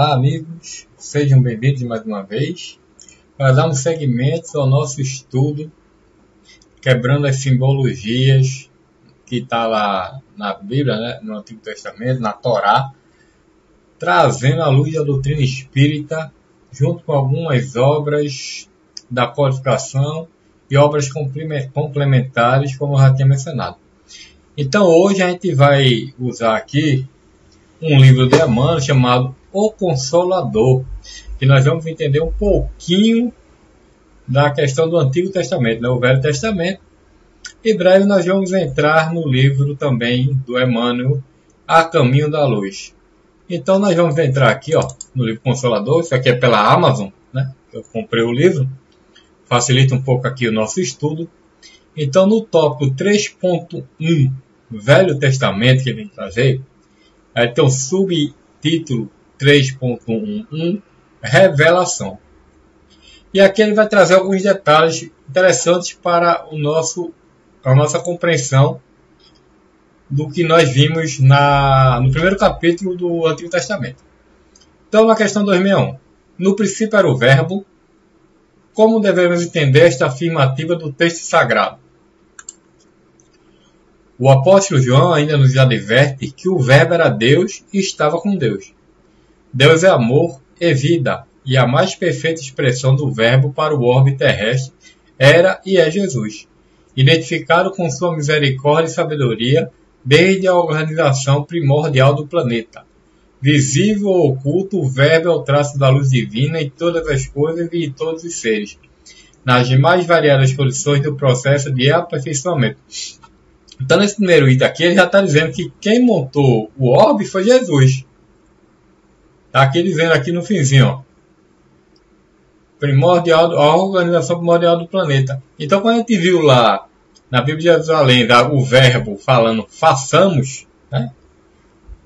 olá amigos, sejam bem-vindos mais uma vez para dar um segmento ao nosso estudo quebrando as simbologias que está lá na Bíblia, né, no Antigo Testamento, na Torá, trazendo a luz da doutrina espírita junto com algumas obras da codificação e obras complementares, como eu já tinha mencionado. Então hoje a gente vai usar aqui um livro de Emmanuel chamado O Consolador, que nós vamos entender um pouquinho da questão do Antigo Testamento, né, o Velho Testamento. E breve nós vamos entrar no livro também do Emmanuel, A Caminho da Luz. Então nós vamos entrar aqui ó, no livro Consolador, isso aqui é pela Amazon, né? Eu comprei o livro, facilita um pouco aqui o nosso estudo. Então no tópico 3.1, Velho Testamento, que vem trazer, Aí tem o subtítulo 3.11, Revelação. E aqui ele vai trazer alguns detalhes interessantes para o nosso, a nossa compreensão do que nós vimos na, no primeiro capítulo do Antigo Testamento. Então, na questão 2001, no princípio era o Verbo, como devemos entender esta afirmativa do texto sagrado? O apóstolo João ainda nos adverte que o Verbo era Deus e estava com Deus. Deus é amor e vida, e a mais perfeita expressão do Verbo para o orbe terrestre era e é Jesus, identificado com sua misericórdia e sabedoria desde a organização primordial do planeta. Visível ou oculto, o Verbo é o traço da luz divina em todas as coisas e em todos os seres, nas mais variadas condições do processo de aperfeiçoamento então, nesse primeiro item aqui, ele já está dizendo que quem montou o orbe foi Jesus. Está aqui dizendo aqui no finzinho, ó. Primordial, a organização primordial do planeta. Então, quando a gente viu lá na Bíblia de Jerusalém o verbo falando façamos, né?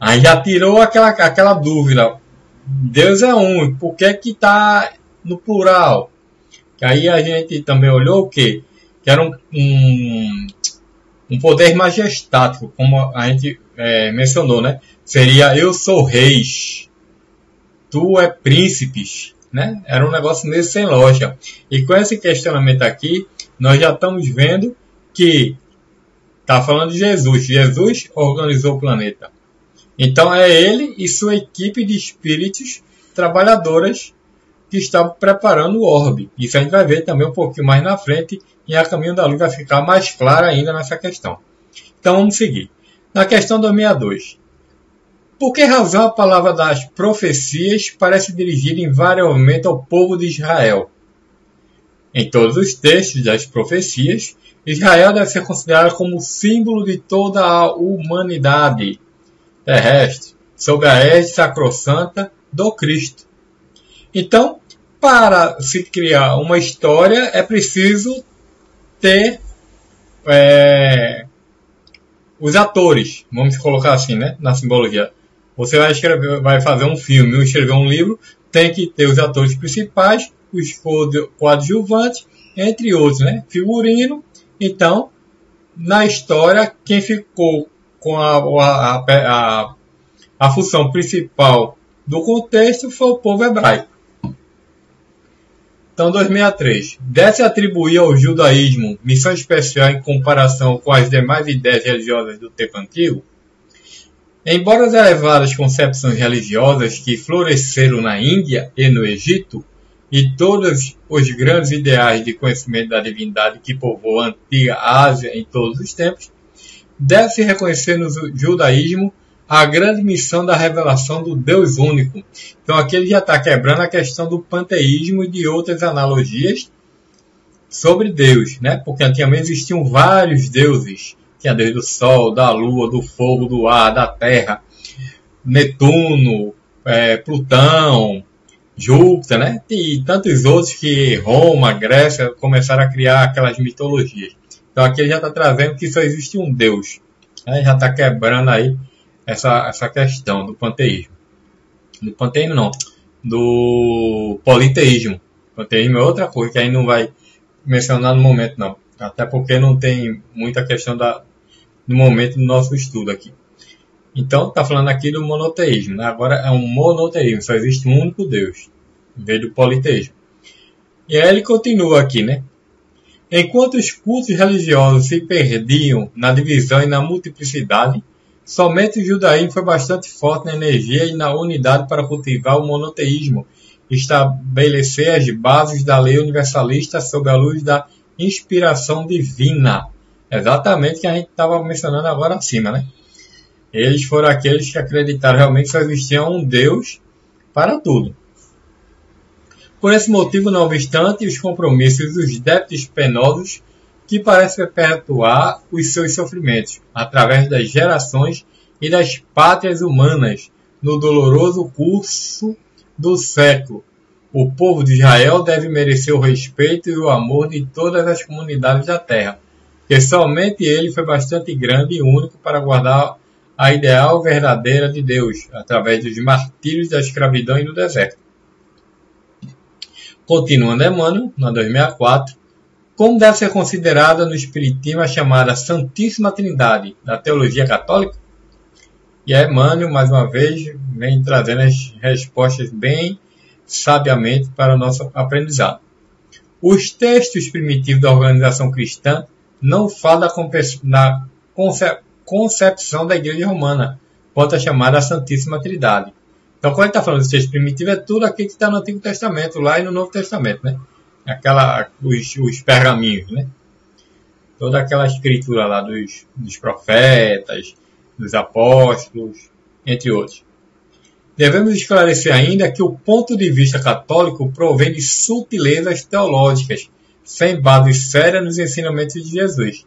aí já tirou aquela, aquela dúvida. Deus é um, por que que está no plural? Aí a gente também olhou o quê? Que era um, um um poder majestático, como a gente é, mencionou, né? Seria eu sou reis, tu é príncipes, né? Era um negócio meio sem lógica. E com esse questionamento aqui, nós já estamos vendo que está falando de Jesus. Jesus organizou o planeta. Então é ele e sua equipe de espíritos trabalhadoras que estavam preparando o orbe. Isso a gente vai ver também um pouquinho mais na frente e a caminho da luz vai ficar mais clara ainda nessa questão. Então vamos seguir. Na questão 262. Por que razão a palavra das profecias parece dirigida invariavelmente ao povo de Israel? Em todos os textos das profecias, Israel deve ser considerado como símbolo de toda a humanidade terrestre, sob a égide sacrossanta do Cristo. Então, para se criar uma história, é preciso ter é, os atores, vamos colocar assim, né, na simbologia. Você vai escrever, vai fazer um filme ou escrever um livro, tem que ter os atores principais, os coadjuvantes, entre outros, né, figurino. Então, na história, quem ficou com a, a, a, a função principal do contexto foi o povo hebraico. Então, 2003. Deve-se atribuir ao judaísmo missão especial em comparação com as demais ideias religiosas do tempo antigo? Embora as elevadas concepções religiosas que floresceram na Índia e no Egito, e todos os grandes ideais de conhecimento da divindade que povoam a antiga Ásia em todos os tempos, deve-se reconhecer no judaísmo a grande missão da revelação do Deus único. Então aqui ele já está quebrando a questão do panteísmo e de outras analogias sobre Deus, né? Porque antigamente existiam vários deuses. Tinha Deus do Sol, da Lua, do Fogo, do Ar, da Terra, Netuno, é, Plutão, Júpiter, né? E tantos outros que Roma, Grécia começaram a criar aquelas mitologias. Então aqui ele já está trazendo que só existe um Deus. Né? Já está quebrando aí essa, essa questão do panteísmo. Do panteísmo não, do politeísmo. Panteísmo é outra coisa que aí não vai mencionar no momento não. Até porque não tem muita questão da, no momento do nosso estudo aqui. Então, está falando aqui do monoteísmo. Né? Agora é um monoteísmo, só existe um único Deus, em vez do politeísmo. E aí ele continua aqui, né? Enquanto os cultos religiosos se perdiam na divisão e na multiplicidade, somente o judaísmo foi bastante forte na energia e na unidade para cultivar o monoteísmo, estabelecer as bases da lei universalista sob a luz da inspiração divina. Exatamente o que a gente estava mencionando agora acima, né? Eles foram aqueles que acreditaram realmente que só existia um Deus para tudo. Por esse motivo, não obstante os compromissos e os débitos penosos que parecem perpetuar os seus sofrimentos através das gerações e das pátrias humanas no doloroso curso do século. O povo de Israel deve merecer o respeito e o amor de todas as comunidades da terra, que somente ele foi bastante grande e único para guardar a ideal verdadeira de Deus, através dos martírios da escravidão e do deserto. Continuando Emmanuel, na 2004, como deve ser considerada no Espiritismo a chamada Santíssima Trindade da teologia católica? E Emmanuel, mais uma vez, vem trazendo as respostas bem sabiamente para nosso aprendizado. Os textos primitivos da organização cristã não falam da concepção da Igreja Romana, quanto a chamada Santíssima Trindade. Então, quando ele está falando de texto primitivo, é tudo aquilo que está no Antigo Testamento, lá e no Novo Testamento, né? Aquela, os, os pergaminhos, né? Toda aquela escritura lá dos, dos profetas, dos apóstolos, entre outros. Devemos esclarecer ainda que o ponto de vista católico provém de sutilezas teológicas, sem base séria nos ensinamentos de Jesus.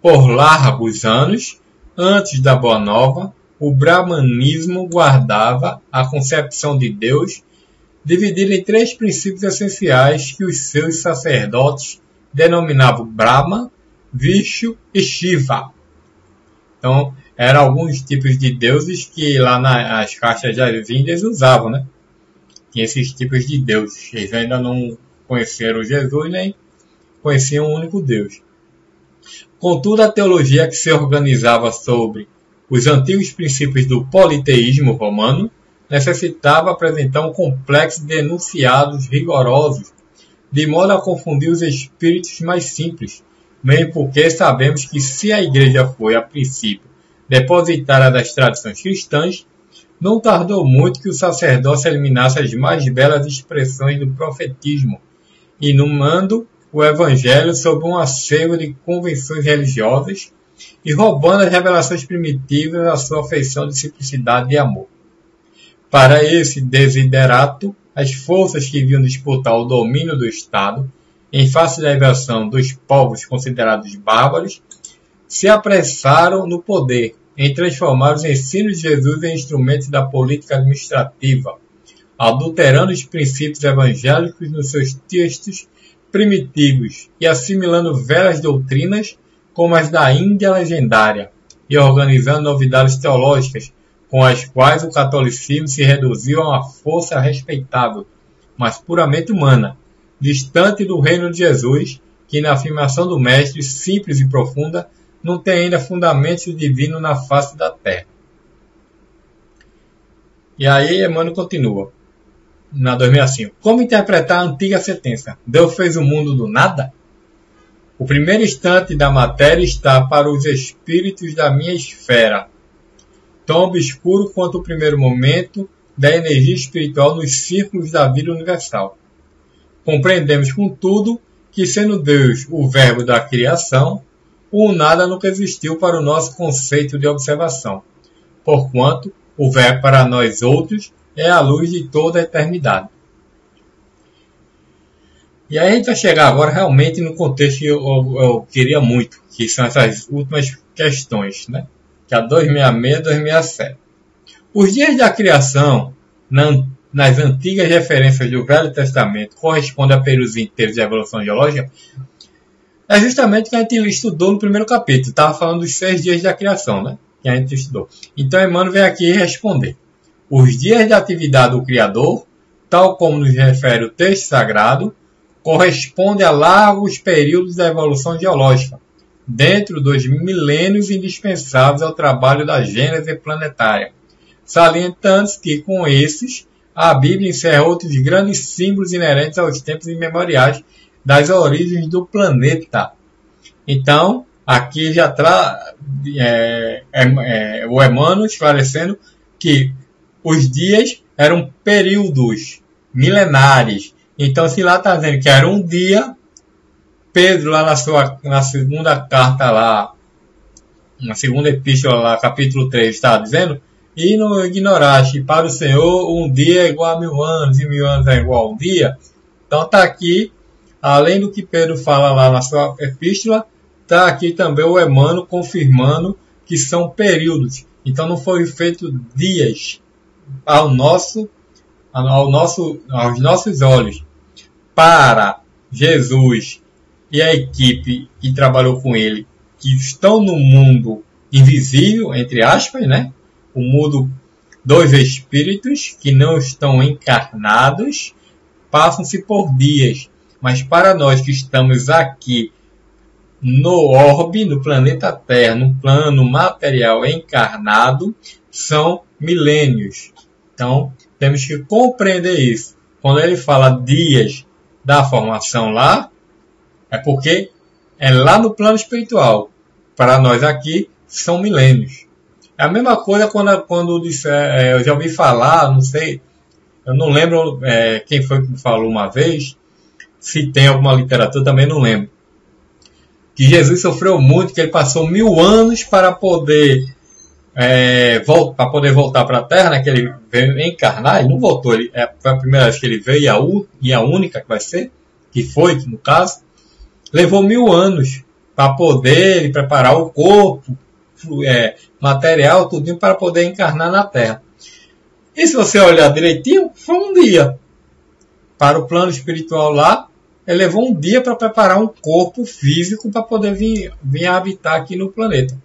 Por largos anos, antes da Boa Nova, o brahmanismo guardava a concepção de Deus dividida em três princípios essenciais que os seus sacerdotes denominavam Brahma, Vishnu e Shiva. Então, eram alguns tipos de deuses que lá nas caixas das Índias usavam, né? Tinha esses tipos de deuses. Eles ainda não conheceram Jesus nem conheciam um único Deus. Contudo, a teologia que se organizava sobre os antigos princípios do politeísmo romano necessitava apresentar um complexo de enunciados rigorosos, de modo a confundir os espíritos mais simples, mesmo porque sabemos que se a igreja foi, a princípio, depositária das tradições cristãs, não tardou muito que o sacerdócio eliminasse as mais belas expressões do profetismo, inumando o evangelho sob um acervo de convenções religiosas e roubando as revelações primitivas à sua afeição de simplicidade e amor. Para esse desiderato, as forças que vinham disputar o domínio do Estado, em face da invasão dos povos considerados bárbaros, se apressaram no poder em transformar os ensinos de Jesus em instrumentos da política administrativa, adulterando os princípios evangélicos nos seus textos primitivos e assimilando velhas doutrinas como as da Índia legendária, e organizando novidades teológicas com as quais o catolicismo se reduziu a uma força respeitável, mas puramente humana, distante do reino de Jesus, que na afirmação do Mestre, simples e profunda, não tem ainda fundamento divino na face da terra. E aí Emmanuel continua, na 2005. Como interpretar a antiga sentença? Deus fez o mundo do nada? O primeiro instante da matéria está para os espíritos da minha esfera, tão obscuro quanto o primeiro momento da energia espiritual nos círculos da vida universal. Compreendemos, contudo, que sendo Deus o verbo da criação, o nada nunca existiu para o nosso conceito de observação, porquanto o verbo para nós outros é a luz de toda a eternidade. E aí a gente vai chegar agora realmente no contexto que eu, eu, eu queria muito, que são essas últimas questões, né? Que é a 266 e 267. Os dias da criação, na, nas antigas referências do Velho Testamento, correspondem a períodos inteiros de evolução geológica, é justamente o que a gente estudou no primeiro capítulo. Estava falando dos seis dias da criação, né? Que a gente estudou. Então, Emmanuel vem aqui responder. Os dias de atividade do Criador, tal como nos refere o texto sagrado, corresponde a largos períodos da evolução geológica, dentro dos milênios indispensáveis ao trabalho da gênese planetária, salientando que com esses a Bíblia encerra outros grandes símbolos inerentes aos tempos imemoriais das origens do planeta. Então, aqui já traz é, é, é, o Emmanuel esclarecendo que os dias eram períodos milenares. Então, se lá está dizendo que era um dia, Pedro, lá na, sua, na segunda carta, lá, na segunda epístola, lá, capítulo 3, está dizendo, e não ignoraste, para o Senhor um dia é igual a mil anos, e mil anos é igual a um dia. Então está aqui, além do que Pedro fala lá na sua epístola, está aqui também o Emmanuel confirmando que são períodos. Então não foi feito dias ao nosso, ao nosso, aos nossos olhos para Jesus e a equipe que trabalhou com ele, que estão no mundo invisível, entre aspas, né? O mundo dos espíritos que não estão encarnados, passam-se por dias. Mas para nós que estamos aqui no orbe, no planeta Terra, no plano material encarnado, são milênios. Então, temos que compreender isso. Quando ele fala dias da formação lá, é porque é lá no plano espiritual. Para nós aqui, são milênios. É a mesma coisa quando, quando é, eu já ouvi falar, não sei, eu não lembro é, quem foi que falou uma vez, se tem alguma literatura, também não lembro. Que Jesus sofreu muito, que ele passou mil anos para poder é, para poder voltar para a Terra, né, que ele veio encarnar, ele não voltou, ele, é, foi a primeira vez que ele veio e a, e a única que vai ser, que foi, no caso, levou mil anos para poder preparar o corpo, é, material, tudo para poder encarnar na Terra. E se você olhar direitinho, foi um dia. Para o plano espiritual lá, ele levou um dia para preparar um corpo físico para poder vir, vir habitar aqui no planeta.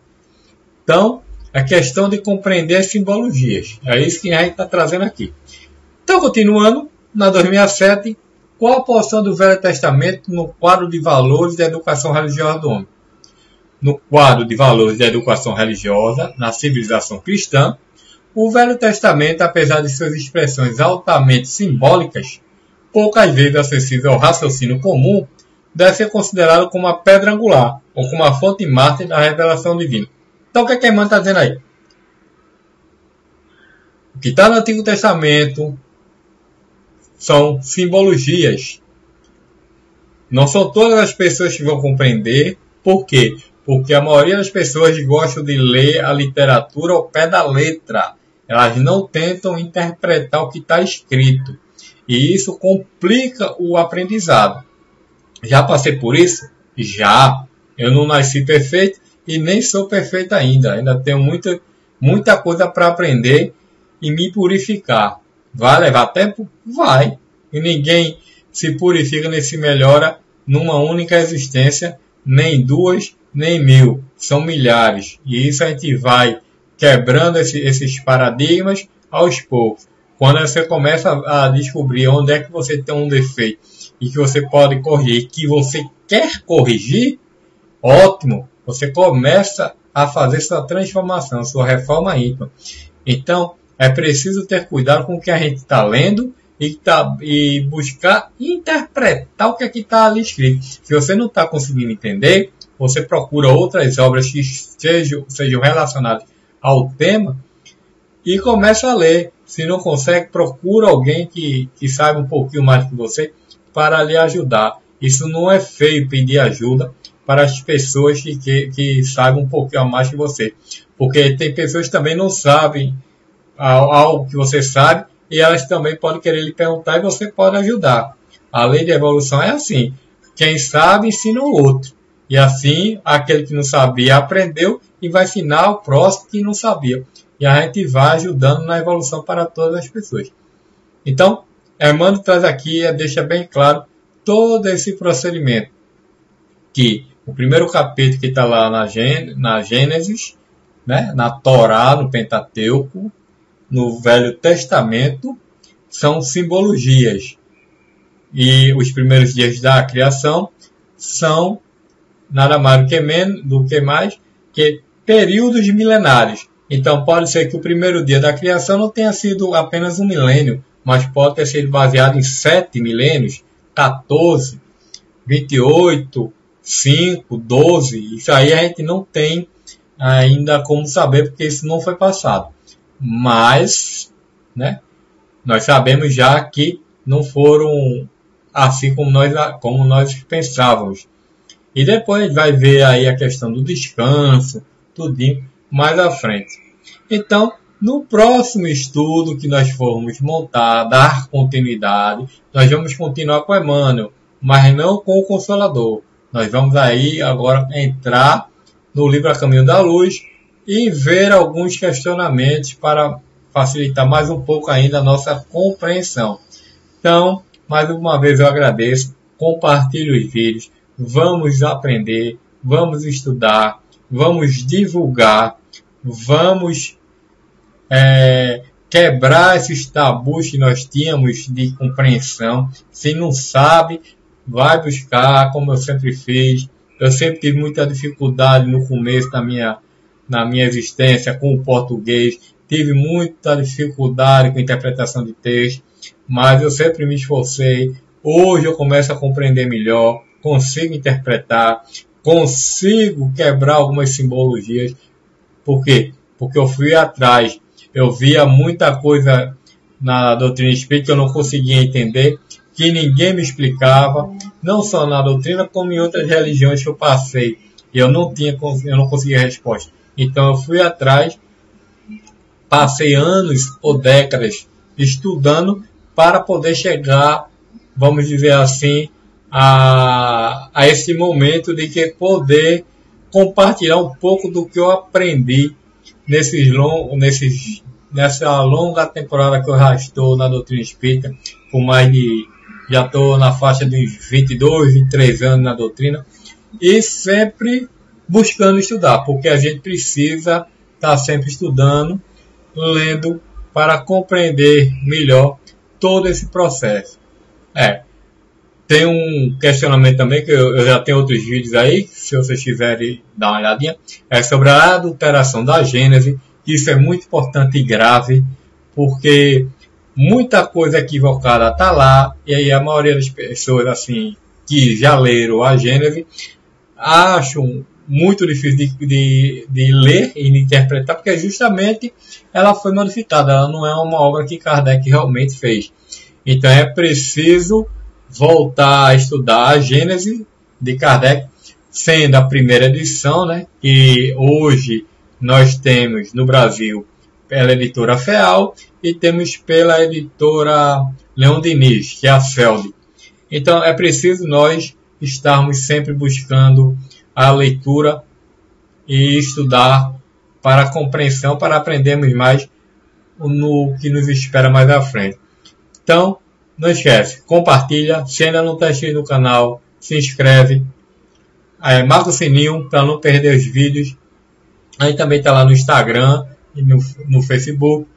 Então, a questão de compreender as simbologias. É isso que a gente está trazendo aqui. Então, continuando, na 2007, qual a porção do Velho Testamento no quadro de valores da educação religiosa do homem? No quadro de valores da educação religiosa na civilização cristã, o Velho Testamento, apesar de suas expressões altamente simbólicas, poucas vezes acessível ao raciocínio comum, deve ser considerado como a pedra angular ou como a fonte mártir da revelação divina. Então o que, é que está dizendo aí? O que está no Antigo Testamento são simbologias. Não são todas as pessoas que vão compreender. Por quê? Porque a maioria das pessoas gostam de ler a literatura ao pé da letra. Elas não tentam interpretar o que está escrito. E isso complica o aprendizado. Já passei por isso? Já. Eu não nasci perfeito, e nem sou perfeito ainda. Ainda tenho muita, muita coisa para aprender e me purificar. Vai levar tempo? Vai. E ninguém se purifica nem se melhora numa única existência, nem duas, nem mil. São milhares. E isso a gente vai quebrando esse, esses paradigmas aos poucos. Quando você começa a descobrir onde é que você tem um defeito e que você pode corrigir, que você quer corrigir, ótimo você começa a fazer sua transformação, sua reforma íntima. Então, é preciso ter cuidado com o que a gente está lendo e, tá, e buscar interpretar o que é está ali escrito. Se você não está conseguindo entender, você procura outras obras que sejam, sejam relacionadas ao tema e começa a ler. Se não consegue, procura alguém que, que saiba um pouquinho mais que você para lhe ajudar. Isso não é feio pedir ajuda, para as pessoas que, que, que saibam um pouquinho mais que você. Porque tem pessoas que também não sabem algo que você sabe e elas também podem querer lhe perguntar e você pode ajudar. A lei de evolução é assim: quem sabe ensina o outro. E assim, aquele que não sabia aprendeu e vai ensinar o próximo que não sabia. E a gente vai ajudando na evolução para todas as pessoas. Então, Emmanuel traz aqui, deixa bem claro todo esse procedimento. Que o primeiro capítulo que está lá na, na Gênesis, né, na Torá, no Pentateuco, no Velho Testamento, são simbologias. E os primeiros dias da criação são nada mais do que, menos, do que mais que períodos milenares. Então pode ser que o primeiro dia da criação não tenha sido apenas um milênio, mas pode ter sido baseado em sete milênios, 14, 28, 5, 12. Isso aí a gente não tem ainda como saber, porque isso não foi passado. Mas, né, nós sabemos já que não foram assim como nós, como nós pensávamos. E depois vai ver aí a questão do descanso, tudinho, mais à frente. Então, no próximo estudo que nós formos montar, dar continuidade, nós vamos continuar com Emmanuel, mas não com o Consolador. Nós vamos aí agora entrar no livro A Caminho da Luz e ver alguns questionamentos para facilitar mais um pouco ainda a nossa compreensão. Então, mais uma vez eu agradeço, compartilhe os vídeos, vamos aprender, vamos estudar, vamos divulgar, vamos é, quebrar esses tabus que nós tínhamos de compreensão. Se não sabe, vai buscar, como eu sempre fiz. Eu sempre tive muita dificuldade no começo da minha, na minha existência com o português. Tive muita dificuldade com a interpretação de texto, mas eu sempre me esforcei. Hoje eu começo a compreender melhor, consigo interpretar, consigo quebrar algumas simbologias. Por quê? Porque eu fui atrás. Eu via muita coisa na doutrina espírita que eu não conseguia entender que ninguém me explicava, não só na doutrina, como em outras religiões que eu passei. E eu não tinha, eu não conseguia resposta. Então eu fui atrás, passei anos ou décadas estudando para poder chegar, vamos dizer assim, a, a esse momento de que poder compartilhar um pouco do que eu aprendi nesses long, nesses, nessa longa temporada que eu já estou na doutrina espírita, por mais de já estou na faixa de 22, 23 anos na doutrina, e sempre buscando estudar, porque a gente precisa estar tá sempre estudando, lendo, para compreender melhor todo esse processo. É, tem um questionamento também, que eu, eu, já tenho outros vídeos aí, se vocês quiserem dar uma olhadinha, é sobre a adulteração da Gênese. Isso é muito importante e grave, porque muita coisa equivocada está lá, e aí a maioria das pessoas assim que já leram a Gênese acham muito difícil de, de, de, ler e de interpretar, porque justamente ela foi modificada, ela não é uma obra que Kardec realmente fez. Então é preciso voltar a estudar a Gênese de Kardec, sendo a primeira edição, né, que hoje nós temos no Brasil pela editora FEAL e temos pela editora Leão Diniz, que é a FELD. Então é preciso nós estarmos sempre buscando a leitura e estudar para a compreensão, para aprendermos mais no que nos espera mais à frente. Então, não esquece, compartilha, se ainda não está inscrito no canal, se inscreve, é, marca o sininho para não perder os vídeos. Aí também está lá no Instagram e no, no Facebook.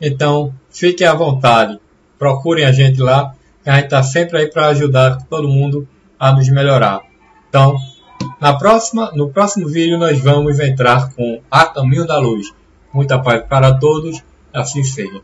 Então, fiquem à vontade. Procurem a gente lá, que a gente está sempre aí para ajudar todo mundo a nos melhorar. Então, na próxima, no próximo vídeo nós vamos entrar com A Caminho da Luz. Muita paz para todos, assim seja.